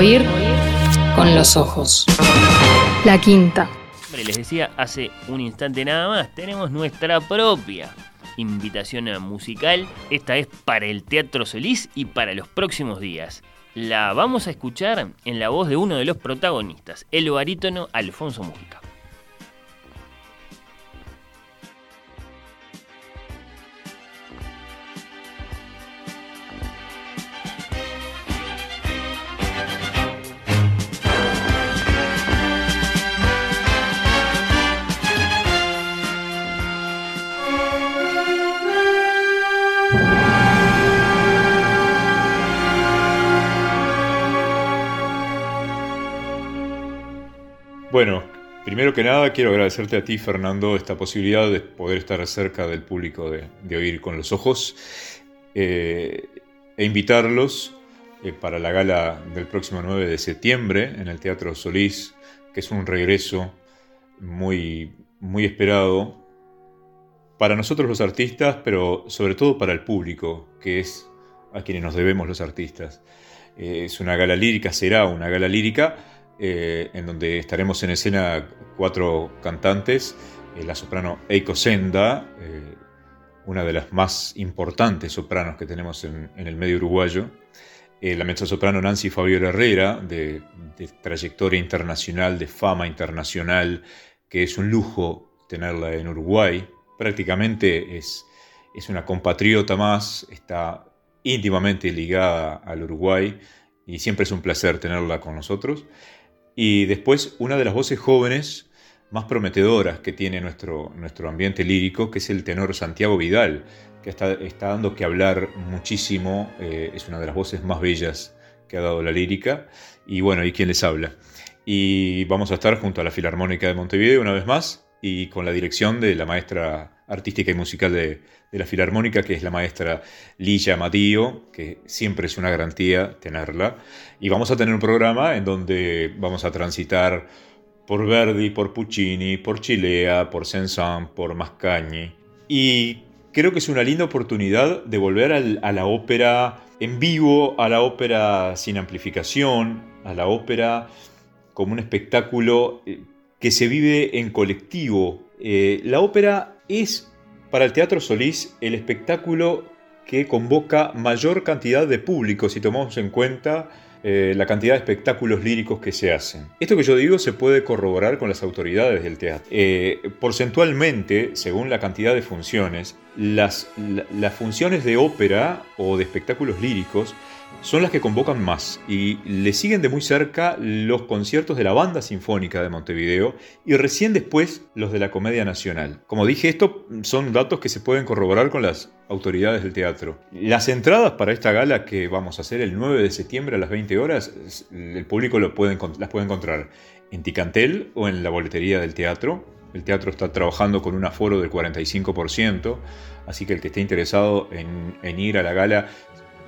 Oír con los ojos. La quinta. les decía hace un instante nada más, tenemos nuestra propia invitación musical. Esta es para el Teatro Solís y para los próximos días. La vamos a escuchar en la voz de uno de los protagonistas, el barítono Alfonso Mujica. Bueno, primero que nada quiero agradecerte a ti, Fernando, esta posibilidad de poder estar cerca del público, de, oír con los ojos, eh, e invitarlos eh, para la gala del próximo 9 de septiembre en el Teatro Solís, que es un regreso muy, muy esperado para nosotros los artistas, pero sobre todo para el público, que es a quienes nos debemos los artistas. Eh, es una gala lírica, será una gala lírica eh, en donde estaremos en escena cuatro cantantes, eh, la soprano Eiko Senda, eh, una de las más importantes sopranos que tenemos en, el medio uruguayo, la mezzosoprano Nancy Fabiola Herrera, de, trayectoria internacional, de fama internacional, que es un lujo tenerla en Uruguay, prácticamente es, es una compatriota más, está íntimamente ligada al Uruguay y siempre es un placer tenerla con nosotros. Y después una de las voces jóvenes más prometedoras que tiene nuestro, nuestro ambiente lírico, que es el tenor Santiago Vidal, que está, está dando que hablar muchísimo, eh, es una de las voces más bellas que ha dado la lírica, y bueno, ¿y quién les habla? Y vamos a estar junto a la Filarmónica de Montevideo una vez más, y con la dirección de la maestra artística y musical de, la Filarmónica, que es la maestra Lilla Matío, que siempre es una garantía tenerla. Y vamos a tener un programa en donde vamos a transitar por Verdi, por Puccini, por Chilea, por saint por Mascagni. Y creo que es una linda oportunidad de volver a la ópera en vivo, a la ópera sin amplificación, a la ópera como un espectáculo eh, que se vive en colectivo. Eh, la ópera es para el Teatro Solís el espectáculo que convoca mayor cantidad de público si tomamos en cuenta eh, la cantidad de espectáculos líricos que se hacen. Esto que yo digo se puede corroborar con las autoridades del teatro. Eh, porcentualmente, según la cantidad de funciones, las funciones de ópera o de espectáculos líricos son las que convocan más y le siguen de muy cerca los conciertos de la Banda Sinfónica de Montevideo y recién después los de la Comedia Nacional. Como dije, esto son datos que se pueden corroborar con las autoridades del teatro. Las entradas para esta gala que vamos a hacer el 9 de septiembre a las 20 horas, el público las puede encontrar en Ticantel o en la boletería del teatro. El teatro está trabajando con un aforo del 45%, así que el que esté interesado en, en ir a la gala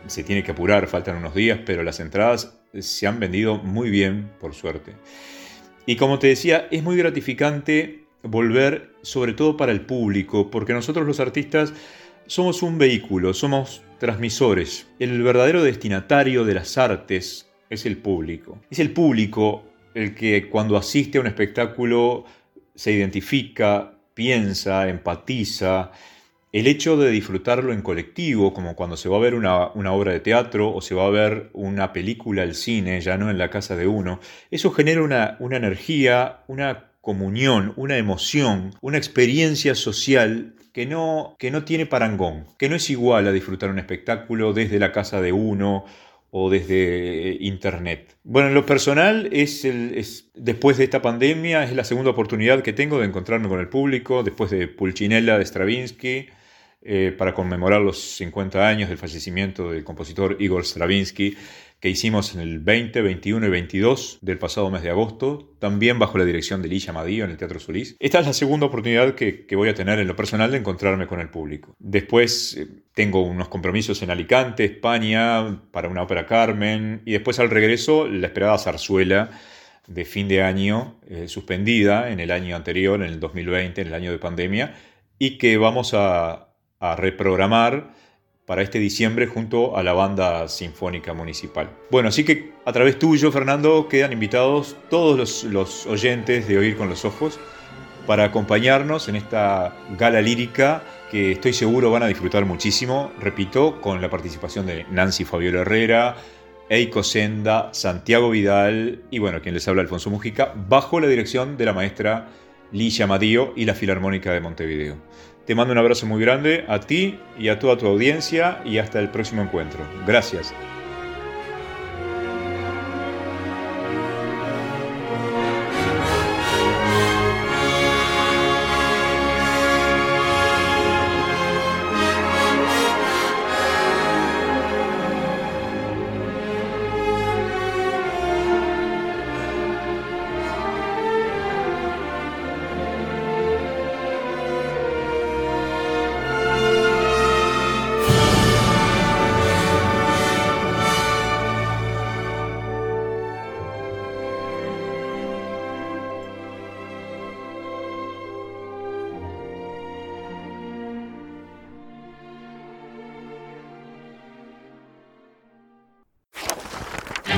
se tiene que apurar, faltan unos días, pero las entradas se han vendido muy bien, por suerte. Y como te decía, es muy gratificante volver, sobre todo para el público, porque nosotros los artistas somos un vehículo, somos transmisores. El verdadero destinatario de las artes es el público. Es el público el que cuando asiste a un espectáculo se identifica, piensa, empatiza, el hecho de disfrutarlo en colectivo, como cuando se va a ver una, obra de teatro o se va a ver una película al cine, ya no en la casa de uno, eso genera una, una energía, una comunión, una emoción, una experiencia social que no, que no tiene parangón, que no es igual a disfrutar un espectáculo desde la casa de uno o desde internet. Bueno, en lo personal, es, el, es, después de esta pandemia, es la segunda oportunidad que tengo de encontrarme con el público, después de Pulcinella de Stravinsky, eh, para conmemorar los 50 años del fallecimiento del compositor Igor Stravinsky, que hicimos en el 20, 21 y 22 del pasado mes de agosto, también bajo la dirección de Lilla Madío en el Teatro Solís. Esta es la segunda oportunidad que, voy a tener en lo personal de encontrarme con el público. Después eh, tengo unos compromisos en Alicante, España, para una ópera Carmen, y después al regreso la esperada zarzuela de fin de año, eh, suspendida en el año anterior, en el 2020, en el año de pandemia, y que vamos a, a reprogramar para este diciembre junto a la banda sinfónica municipal. Bueno, así que a través tuyo, Fernando, quedan invitados todos los, oyentes de Oír con los Ojos para acompañarnos en esta gala lírica que estoy seguro van a disfrutar muchísimo, repito, con la participación de Nancy Fabiola Herrera, Eiko Senda, Santiago Vidal y bueno, quien les habla Alfonso Mujica, bajo la dirección de la maestra Licia Madío y la Filarmónica de Montevideo. Te mando un abrazo muy grande a ti y a toda tu audiencia y hasta el próximo encuentro. Gracias.